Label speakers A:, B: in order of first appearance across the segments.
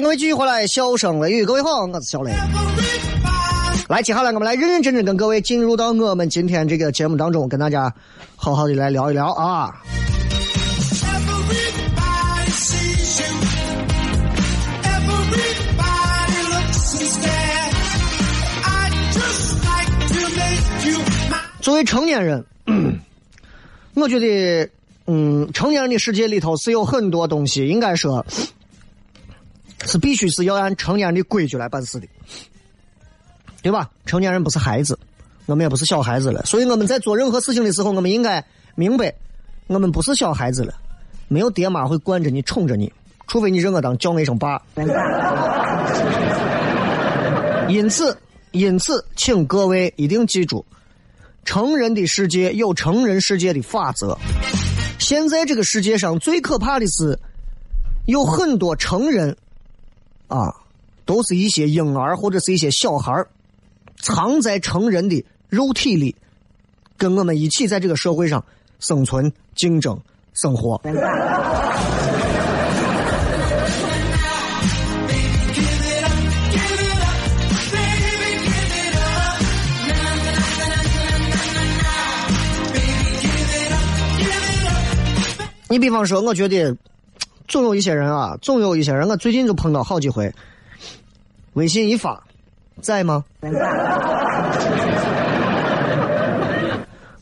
A: 迎各位继续回来，笑声雷雨，各位好，我是小雷。来，接下来我们来认认真真跟各位进入到我们今天这个节目当中，跟大家好好的来聊一聊啊。作为成年人，我觉得，嗯，成年人的世界里头是有很多东西，应该说。是必须是要按成年人的规矩来办事的，对吧？成年人不是孩子，我们也不是小孩子了，所以我们在做任何事情的时候，我们应该明白，我们不是小孩子了，没有爹妈会惯着你、宠着你，除非你认我当叫我一声爸。因此，因此，请各位一定记住，成人的世界有成人世界的法则。现在这个世界上最可怕的是，有很多成人。啊，都是一些婴儿或者是一些小孩藏在成人的肉体里，跟我们一起在这个社会上生存、竞争、生活。你比方说，我觉得。总有一些人啊，总有一些人，我最近就碰到好几回。微信一发，在吗？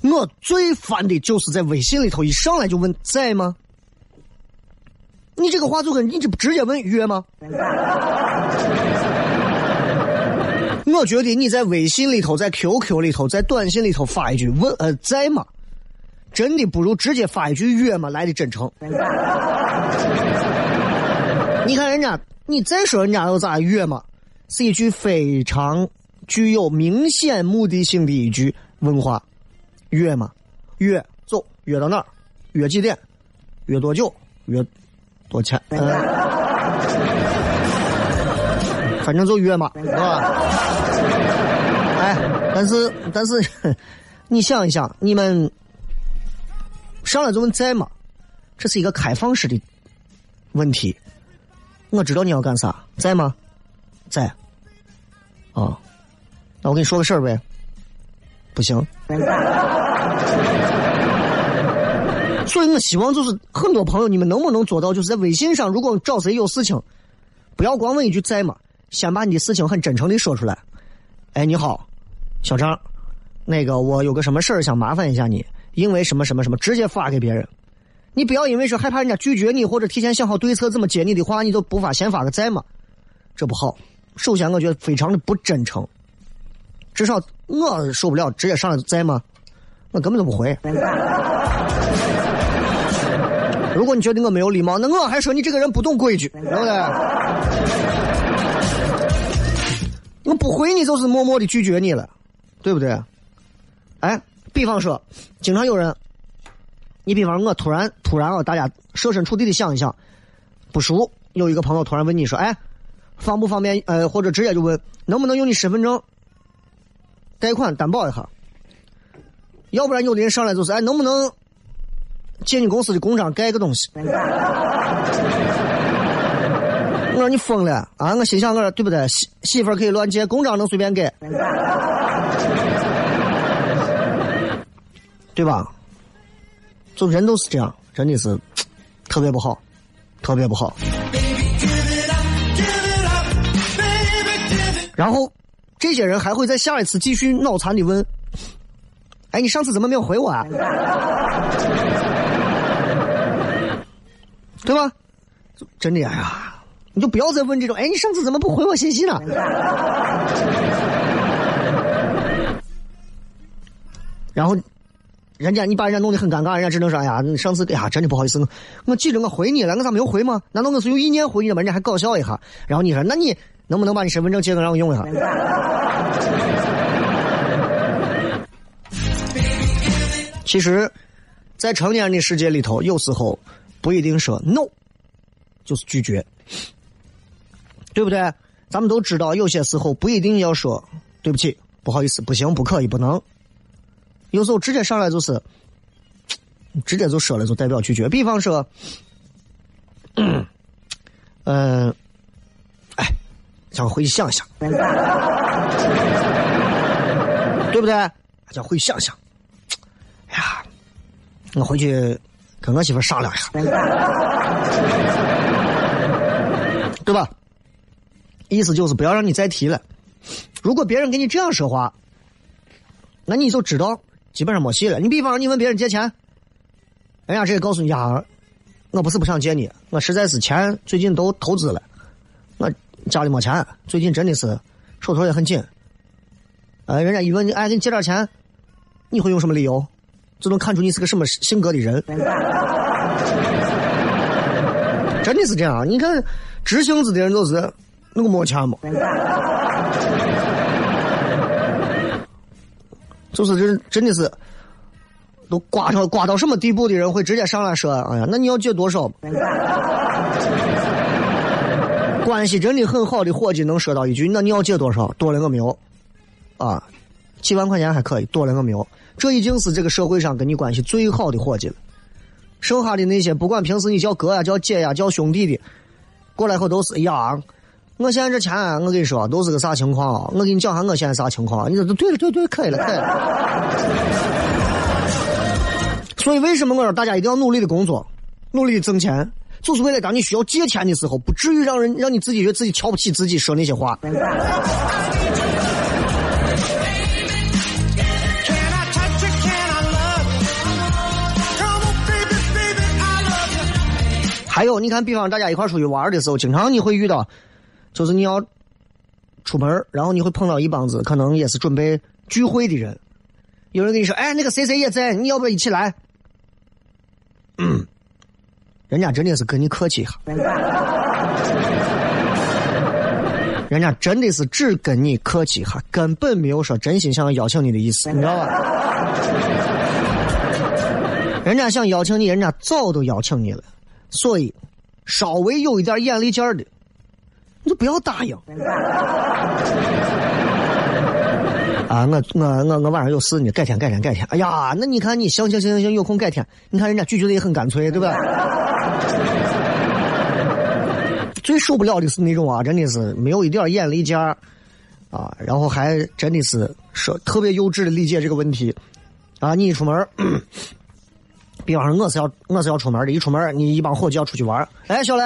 A: 我最烦的就是在微信里头一上来就问在吗？你这个话就跟你这不直接问约吗？我觉得你在微信里头、在 QQ 里头、在短信里头发一句问呃在吗？真的不如直接发一句约嘛来的真诚。你看人家，你再说人家又咋约嘛？是一句非常具有明显目的性的一句问话，约嘛？约走，约到哪儿？约几点？约多久？约多钱？反正就约嘛，是吧？哎，但是但是，你想一想，你们上来就问在吗？这是一个开放式的问题。我知道你要干啥，在吗？在。啊，那我跟你说个事儿呗。不行。所以我希望就是很多朋友，你们能不能做到，就是在微信上，如果找谁有事情，不要光问一句在吗，先把你的事情很真诚的说出来。哎，你好，小张，那个我有个什么事儿想麻烦一下你，因为什么什么什么，直接发给别人。你不要因为说害怕人家拒绝你，或者提前想好对策怎么接你的话，你就不发先发个在吗？这不好。首先，我觉得非常的不真诚。至少我受不了直接上来在吗？我根本就不回。如果你觉得我没有礼貌，那我还说你这个人不懂规矩，对不对？我不回你，就是默默的拒绝你了，对不对？哎，比方说，经常有人，你比方我突然突然啊，大家设身处地的想一想，不熟，有一个朋友突然问你说，哎，方不方便？呃，或者直接就问，能不能用你身份证贷款担保一下？要不然有的人上来就是，哎，能不能？借你公司的公章盖个东西，我说你疯了啊！我心想我说对不对？媳媳妇可以乱借，公章能随便盖，对吧？就人都是这样，真的是特别不好，特别不好。然后这些人还会在下一次继续脑残的问：“哎，你上次怎么没有回我啊？” 对吧？真的呀，你就不要再问这种。哎，你上次怎么不回我信息呢？然后，人家你把人家弄得很尴尬，人家只能说：“哎呀，上次哎呀，真的不好意思，我我记着我回你了，我咋没有回吗？难道我是有意念回你吗？人家还搞笑一下。然后你说，那你能不能把你身份证借我让我用一下？其实，在成年人的世界里头，有时候。不一定说 no，就是拒绝，对不对？咱们都知道，有些时候不一定要说对不起、不好意思、不行、不可以、不能。有时候直接上来就是，直接就说了，就代表拒绝。比方说，嗯，哎，想回去想想，对不对？想回去想想。哎呀，我回去。跟我媳妇商量一下，对吧？意思就是不要让你再提了。如果别人跟你这样说话，那你就知道基本上没戏了。你比方说你问别人借钱，人家直接告诉你啊，我不是不想借你，我实在是钱最近都投资了，我家里没钱，最近真的是手头也很紧。呃，人家一问你，哎，给你借点钱，你会用什么理由？就能看出你是个什么性格的人，真的是这样。你看，直性子的人都是那个没钱嘛，就是真真的是都刮到刮到什么地步的人会直接上来说：“哎呀，那你要借多少？” 关系真的很好的伙计能说到一句：“那你要借多少？多了我没有啊，几万块钱还可以，多了我没有。”这已经是这个社会上跟你关系最好的伙计了，剩下的那些不管平时你叫哥呀、叫姐呀、叫兄弟的，过来后都是呀。我现在这钱，我跟你说都是个啥情况啊？我给你讲下我现在啥情况？你说对了，对对，可以了，可以了。所以为什么我说大家一定要努力的工作，努力的挣钱，就是为了当你需要借钱的时候，不至于让人让你自己觉得自己瞧不起自己，说那些话。还有，你看，比方大家一块出去玩的时候，经常你会遇到，就是你要出门，然后你会碰到一帮子可能也是准备聚会的人。有人跟你说：“哎，那个谁谁也在，你要不要一起来？”嗯，人家真的是跟你客气一下，人家真的是只跟你客气一下，根本没有说真心想要邀请你的意思，你知道吧？人家想邀请你，人家早都邀请你了。所以，稍微有一点眼力劲儿的，你就不要答应。啊，我我我我晚上有事呢，改天改天改天。哎呀，那你看你行行行行行，有空改天。你看人家拒绝的也很干脆，对吧？最受不了的是那种啊，真的是没有一点眼力见儿啊，然后还真的是说特别幼稚的理解这个问题啊，你一出门。比方说，我是要我是要出门的，一出门你一帮伙计要出去玩哎，小雷，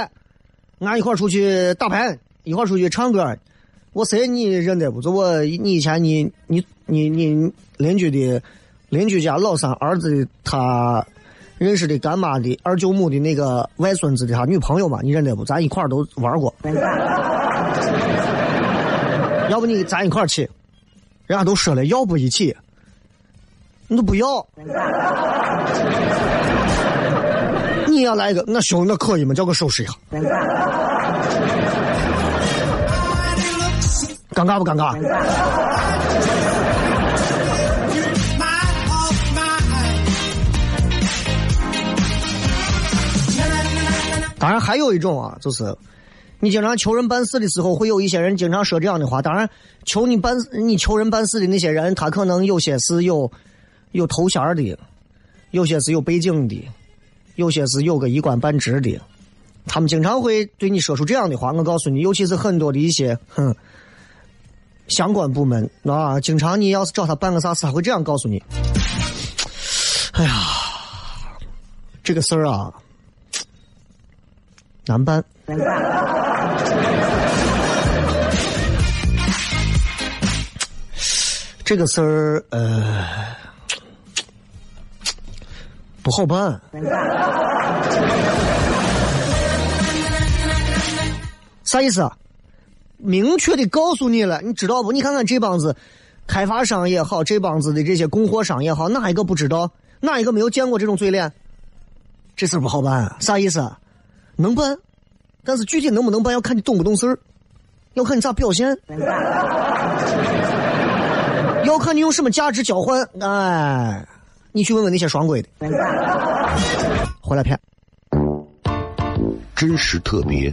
A: 俺一块出去打牌，一块出去唱歌。我谁你认得不？就我你以前你你你你邻居的邻居家老三儿子的他认识的干妈的二舅母的那个外孙子的他女朋友嘛？你认得不？咱一块都玩过。要不你咱一块去？人家都说了，要不一起。你都不要，你要来一个，那行，那可以吗？叫我收拾一下。尴尬不尴尬？当然，还有一种啊，就是你经常求人办事的时候，会有一些人经常说这样的话。当然，求你办你求人办事的那些人，他可能有些是有有头衔的，有些是有背景的，有些是有个一官半职的。他们经常会对你说出这样的话。我告诉你，尤其是很多的一些哼相关部门啊，经常你要是找他办个啥事，他会这样告诉你：“哎呀，这个事儿啊。”难办。这个事儿，呃，不好办。啥意思？啊明确的告诉你了，你知道不？你看看这帮子开发商也好，这帮子的这些供货商也好，哪一个不知道？哪一个没有见过这种嘴脸？这事儿不好办。啥意思？能办，但是具体能不能办，要看你懂不懂事儿，要看你咋表现，要看你用什么价值交换。哎，你去问问那些双规的，回来骗。
B: 真实特别，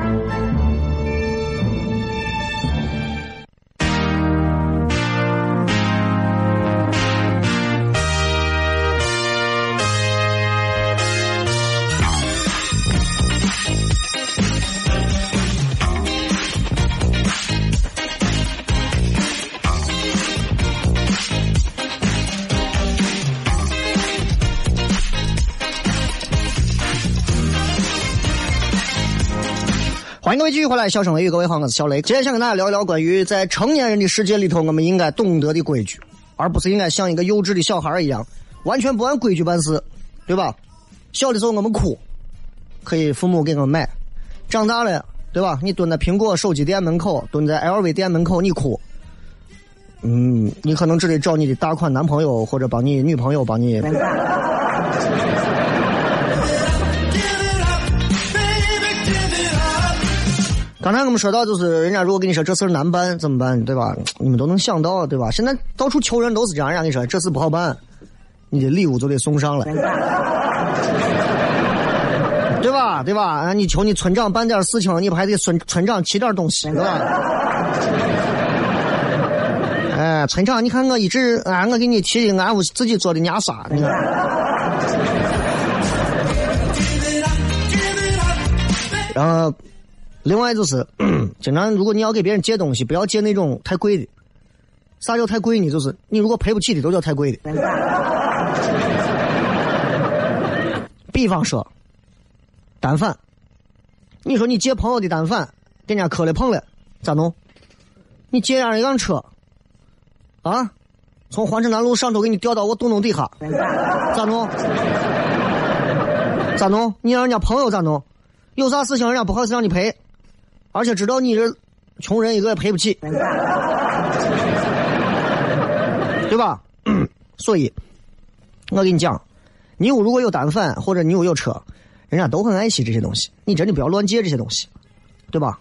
A: 欢迎各位继续回来，笑声雷雨，各位好，我是小雷。今天想跟大家聊一聊关于在成年人的世界里头，我们应该懂得的规矩，而不是应该像一个幼稚的小孩一样，完全不按规矩办事，对吧？小的时候我们哭，可以父母给我们买；长大了，对吧？你蹲在苹果手机店门口，蹲在 LV 店门口，你哭，嗯，你可能只得找你的大款男朋友或者帮你女朋友帮你。刚才我们说到，就是人家如果跟你说这事儿难办怎么办，对吧？你们都能想到，对吧？现在到处求人都是这样，人家跟你说这事不好办，你的礼物就得送上来，对吧？对吧？啊，你求你村长办点事情，你不还得村村长提点东西，对吧？哎，村长，你看我一直啊，我给你提的俺屋自己做的牙刷，你看。然后。另外就是，经常如果你要给别人借东西，不要借那种太贵的。啥叫太贵呢？就是你如果赔不起的，都叫太贵的。比方说，单反，你说你借朋友的单反，给人家磕了碰了，咋弄？你借人家一辆车，啊，从环城南路上头给你调到我洞洞底下，咋弄？咋弄？你让人家朋友咋弄？有啥事情人家不好意思让你赔？而且知道你这穷人一个也赔不起，对吧？所以，我跟你讲，你如果有单反或者你有有车，人家都很爱惜这些东西。你真的不要乱借这些东西，对吧？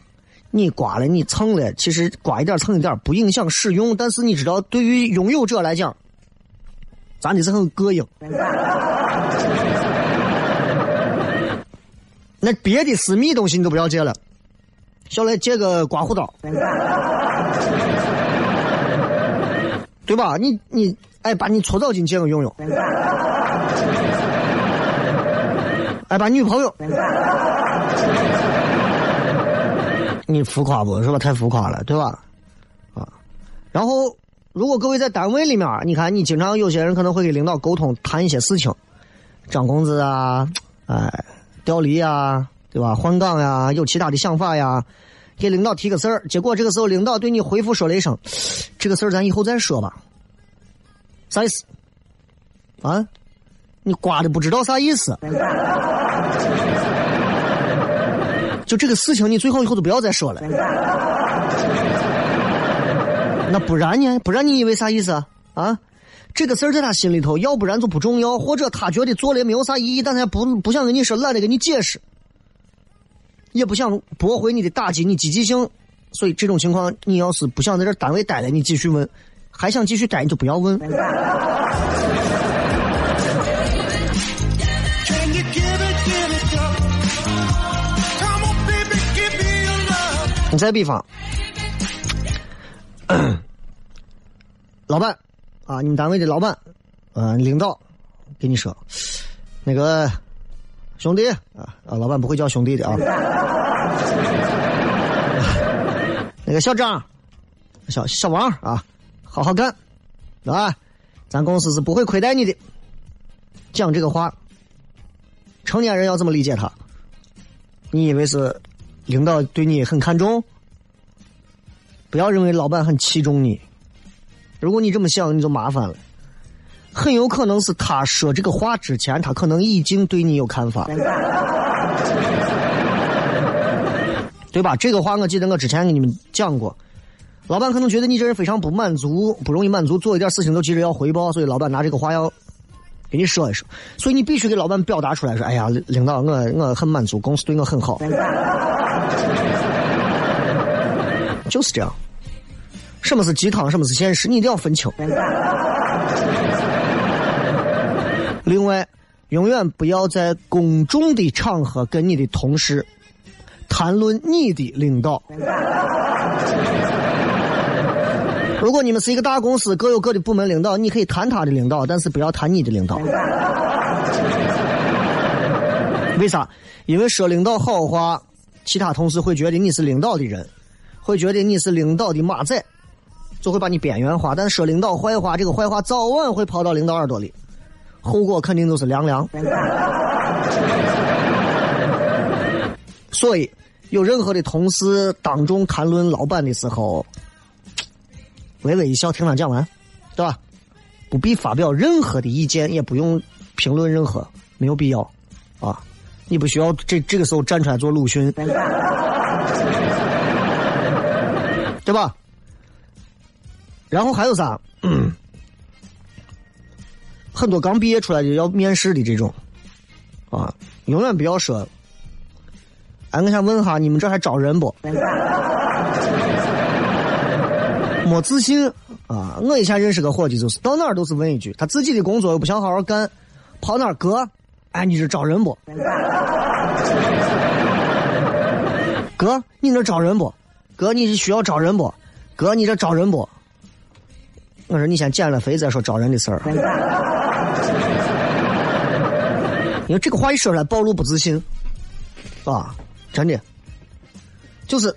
A: 你刮了，你蹭了，其实刮一点蹭一点不影响使用，但是你知道，对于拥有者来讲，咱的是很膈应。那别的私密东西你都不要借了，小来借个刮胡刀，对吧？你你哎，把你搓澡巾借我用用，哎，把女朋友，你浮夸不是吧？太浮夸了，对吧？啊，然后如果各位在单位里面，你看你经常有些人可能会跟领导沟通谈一些事情，涨工资啊，哎。调离啊，对吧？换岗呀，有其他的想法呀，给领导提个事儿，结果这个时候领导对你回复说了一声：“这个事儿咱以后再说吧。”啥意思？啊？你瓜的不知道啥意思？就这个事情，你最好以后都不要再说了。那不然呢？不然你以为啥意思啊？这个事儿在他心里头，要不然就不重要，或者他觉得做了也没有啥意义，但他不不想跟你说，懒得跟你解释，也不想驳回你的打击，你积极性。所以这种情况，你要是不想在这单位待了，你继续问；还想继续待，你就不要问。你再比方，老板。啊，你们单位的老板，嗯，领导，跟你说，那个兄弟啊，啊，老板不会叫兄弟的啊。那个小张，小小王啊，好好干，啊，咱公司是不会亏待你的。讲这个话，成年人要这么理解他？你以为是领导对你很看重？不要认为老板很器重你。如果你这么想，你就麻烦了。很有可能是他说这个话之前，他可能已经对你有看法，对吧？这个话我记得我之前给你们讲过。老板可能觉得你这人非常不满足，不容易满足，做一点事情都急着要回报，所以老板拿这个话要给你说一说。所以你必须给老板表达出来，说：“哎呀，领导，我我很满足，公司对我很好。”就是这样。什么是鸡汤，什么是现实，你一定要分清。另外，永远不要在公众的场合跟你的同事谈论你的领导。如果你们是一个大公司，各有各的部门领导，你可以谈他的领导，但是不要谈你的领导。为啥？因为说领导好话，其他同事会觉得你是领导的人，会觉得你是领导的马仔。就会把你边缘化，但说领导坏话，这个坏话早晚会跑到领导耳朵里，后果肯定都是凉凉。所以，有任何的同事当众谈论老板的时候，微微一笑，听他讲完，对吧？不必发表任何的意见，也不用评论任何，没有必要啊！你不需要这这个时候站出来做鲁迅，对吧？然后还有啥？很多刚毕业出来的要面试的这种，啊，永远不要说。俺，我想问哈，你们这还招人不？没自信啊！我以前认识个伙计，就是到哪儿都是问一句，他自己的工作又不想好好干，跑哪儿哥？哎，你这招人不？哥，你这招人不？哥，你需要招人不？哥，你这招人不？我说你先减了肥再说招人的事儿，因为这个话一说出来暴露不自信，啊，真的，就是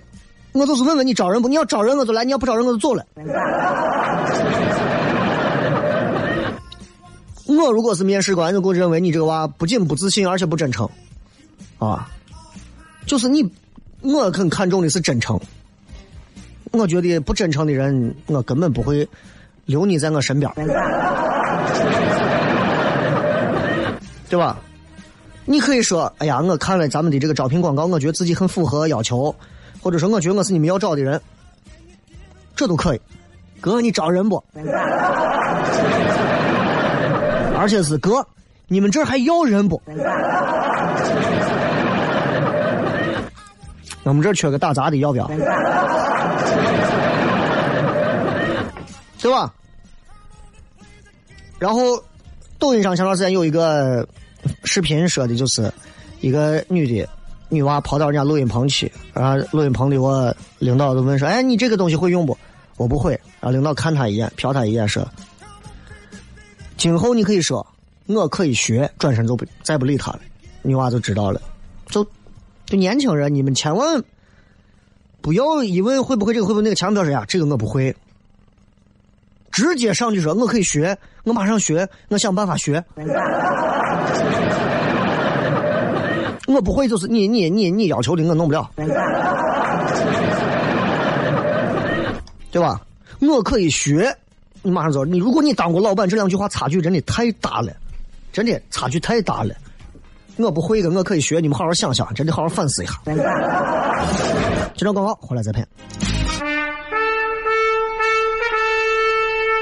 A: 我就是问问你招人不？你要招人我就来，你要不招人我就走了。我如果是面试官，就我认为你这个娃不仅不自信，而且不真诚，啊，就是你，我很看重的是真诚。我觉得不真诚的人，我根本不会。留你在我身边，对吧？你可以说：“哎呀，我看了咱们的这个招聘广告，我觉得自己很符合要求，或者说我觉得我是你们要招的人，这都可以。”哥，你招人不？而且是哥，你们这还要人不？我们这缺个打杂的，要不要？对吧？然后，抖音上前段时间有一个视频说的，就是一个女的女娃跑到人家录音棚去，然后录音棚里我领导都问说：“哎，你这个东西会用不？”我不会。然后领导看他一眼，瞟他一眼说：“今后你可以说我可以学。”转身就不再不理他了。女娃就知道了，就就年轻人，你们千万不要一问会不会这个会不会那个，千万不要说呀，这个我不会。直接上去说，我可以学，我马上学，我想办法学。我不会，就是你你你你要求的，我弄不了，对吧？我可以学，你马上走。你如果你当过老板，这两句话差距真的太大了，真的差距太大了。我不会的，我可以学，你们好好想想，真的好好反思一下。这张广告回来再拍。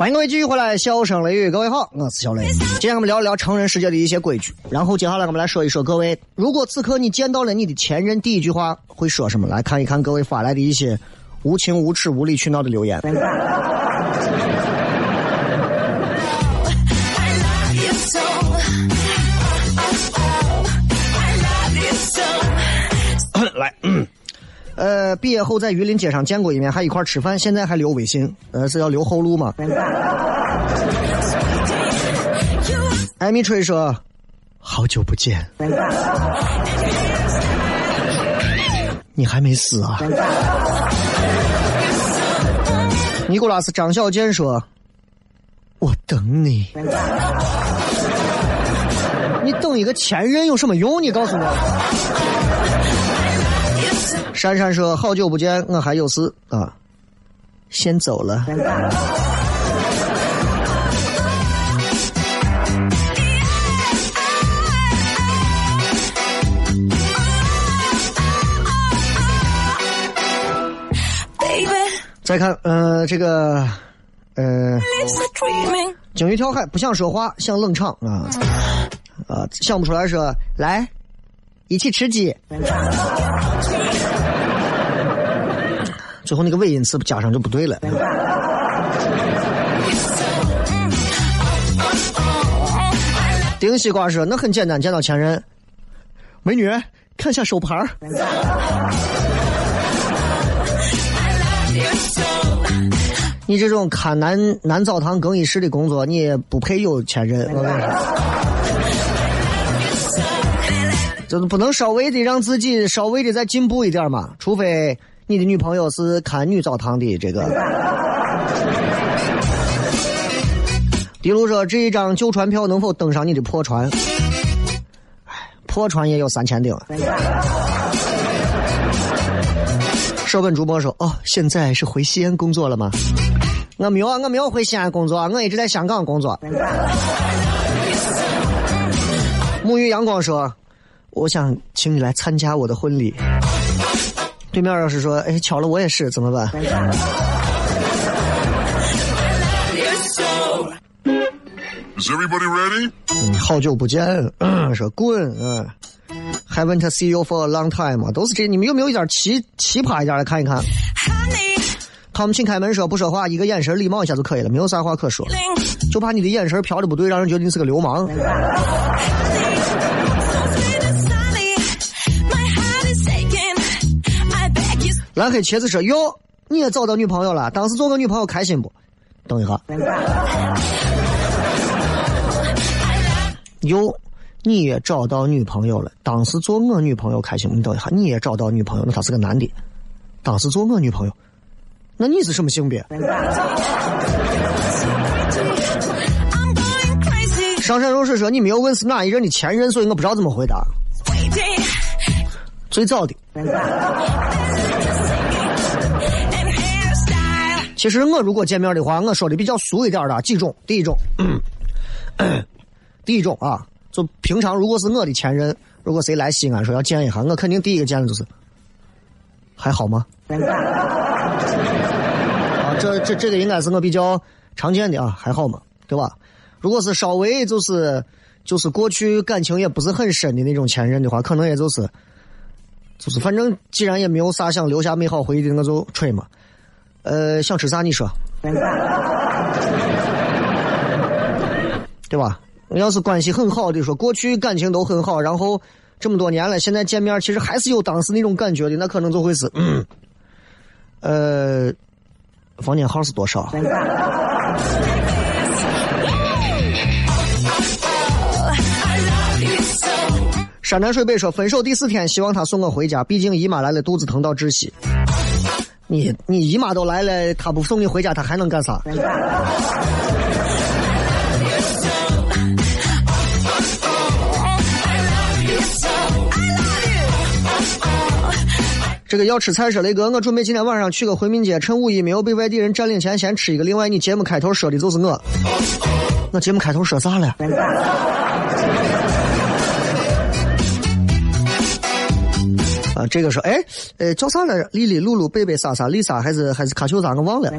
A: 欢迎各位继续回来，笑声雷雨，各位好，我是小雷。今天我们聊一聊成人世界的一些规矩，然后接下来我们来说一说各位，如果此刻你见到了你的前任，第一句话会说什么？来看一看各位发来的一些无情无耻、无理取闹的留言。毕业后在榆林街上见过一面，还一块吃饭，现在还留微信，呃，是要留后路吗？艾米吹说：“好久不见，你还没死啊？”尼古拉斯张小健说：“我等你，你等一个前任有什么用？你告诉我。”珊珊说：“好久不见，我还有事。啊，先走了。”再看，呃，这个，呃，鲸鱼跳海不想说话，想冷场啊，啊，想不出来说来，一起吃鸡。最后那个尾音词加上就不对了。丁西瓜说：“那很简单，见到前任，美女，看下手牌 你这种看男男澡堂更衣室的工作，你也不配有前任。我跟你说，就是不能稍微的让自己稍微的再进步一点嘛，除非。你的女朋友是看女澡堂的，这个。迪路说：“这一张旧船票能否登上你的破船？”哎，破船也有三千顶。舍本主播说：“哦，现在是回西安工作了吗？”我没有啊，我没有回西安工作，我一直在香港工作。沐浴阳光说：“我想请你来参加我的婚礼。”对面要是说，哎，巧了，我也是，怎么办
C: ？Is everybody ready？
A: 嗯，好久不见，说滚，嗯，Haven't seen you for a long time，都是这，你们有没有一点奇奇葩一点的看一看？他们请开门说不说话，一个眼神礼貌一下就可以了，没有啥话可说，就怕你的眼神瞟的不对，让人觉得你是个流氓。蓝黑茄子说：“哟，你也找到女朋友了？当时做个女朋友开心不？”等一下。哟，你也找到女朋友了？当时做我女朋友开心不？你等一下，你也找到女朋友？那他是个男的。当时做我女朋友，那你是什么性别？上山若水说：“你没有问是哪一任的前任，所以我不知道怎么回答。”最早的。其实我如果见面的话，我说的比较俗一点的几种。第一种，第一种啊，就平常如果是我的前任，如果谁来西安说要见一下，我肯定第一个见的就是还好吗？啊，这这这个应该是我比较常见的啊，还好吗？对吧？如果是稍微就是就是过去感情也不是很深的那种前任的话，可能也就是就是反正既然也没有啥想留下美好回忆的，我就吹嘛。呃，想吃啥？你说，对吧？要是关系很好的，说过去感情都很好，然后这么多年了，现在见面其实还是有当时那种感觉的，那可能就会是，呃，房间号是多少？山南水北说，分手第四天，希望他送我回家，毕竟姨妈来了，肚子疼到窒息。你你姨妈都来了，他不送你回家，他还能干啥？这个要吃菜说雷哥，我准备今天晚上去个回民街，趁五一没有被外地人占领前先吃一个。另外，你节目开头说的就是我，我节目开头说啥了？啊，这个说，哎，呃，叫啥来着？丽丽、露露、贝贝、莎莎、丽莎，还是还是卡秋莎？我忘了。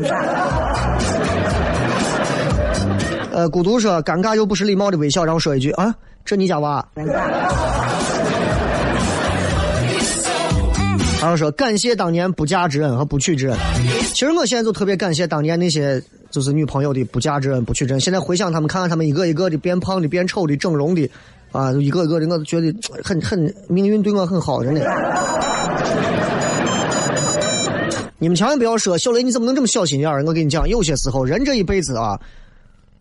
A: 呃，孤独说，尴尬又不失礼貌的微笑，然后说一句啊，这你家娃。然后说感谢当年不嫁之恩和不娶之恩。其实我现在就特别感谢当年那些就是女朋友的不嫁之恩、不娶之恩。现在回想他们，看看他们一个一个的变胖的、变丑的、整容的。啊，一个一个的，我都觉得很很命运对我很好，真的。你们千万不要说小雷，你怎么能这么小心眼儿？我跟你讲，有些时候人这一辈子啊，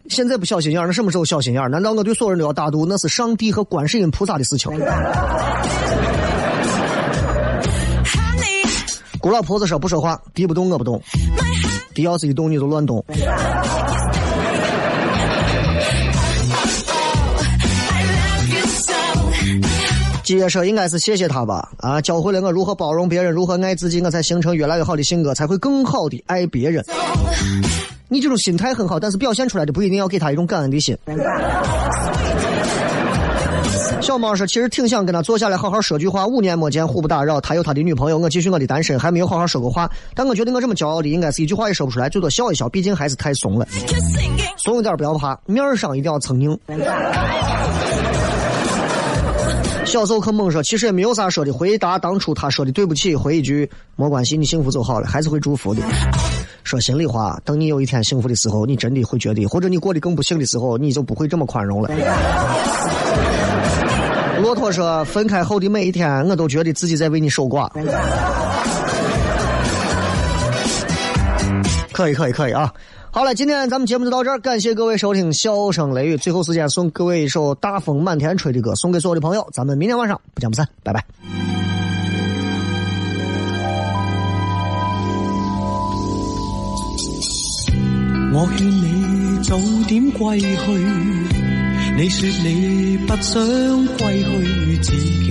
A: 现在不小心眼儿，那什么时候小心眼儿？难道我对所有人都要大度？那是上帝和观世音菩萨的事情。古老婆子说不说话，敌不动我不动，敌要是一动你就乱动。接说应该是谢谢他吧，啊，教会了我如何包容别人，如何爱自己，我才形成越来越好的性格，才会更好的爱别人。你这种心态很好，但是表现出来的不一定要给他一种感恩的心。小猫说，其实挺想跟他坐下来好好说句话。五年没见，互不打扰。他有他的女朋友，我继续我的单身，还没有好好说过话。但我觉得我这么骄傲的，应该是一句话也说不出来，最多笑一笑。毕竟还是太怂了，怂一点不要怕，面上一定要撑硬。小时候可猛说，其实也没有啥说的。回答当初他说的对不起，回一句没关系，你幸福就好了，还是会祝福的。说心里话，等你有一天幸福的时候，你真的会觉得，或者你过得更不幸的时候，你就不会这么宽容了。骆驼说，分开后的每一天，我都觉得自己在为你守寡。可以，可以，可以啊。好了，今天咱们节目就到这儿，感谢各位收听《笑声雷雨》。最后时间送各位一首《大风满天吹》的歌，送给所有的朋友。咱们明天晚上不见不散，拜拜。
D: 我劝你早点归去，你说你不想归去，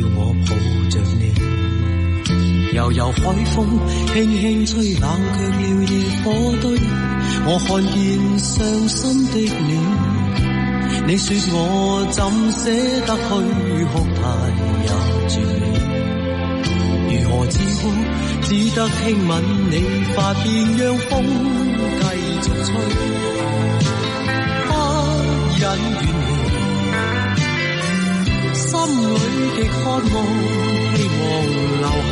D: 悠悠海风轻轻吹，冷却了野火堆。我看见伤心的你，你说我怎舍得去哭，太也绝美。如何止哭？只得轻吻你发边，让风继续吹，不忍远离。心里极渴望，希望留下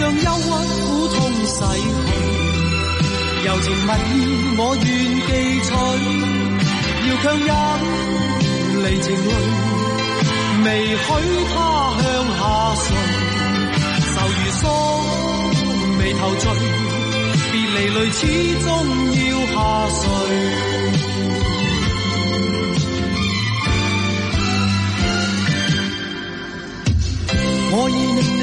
D: 要将忧郁苦痛洗去，柔情蜜意我愿记取，要强忍离情泪，未许他向下垂，愁如锁眉头聚。别离泪始终要下垂，我已令你，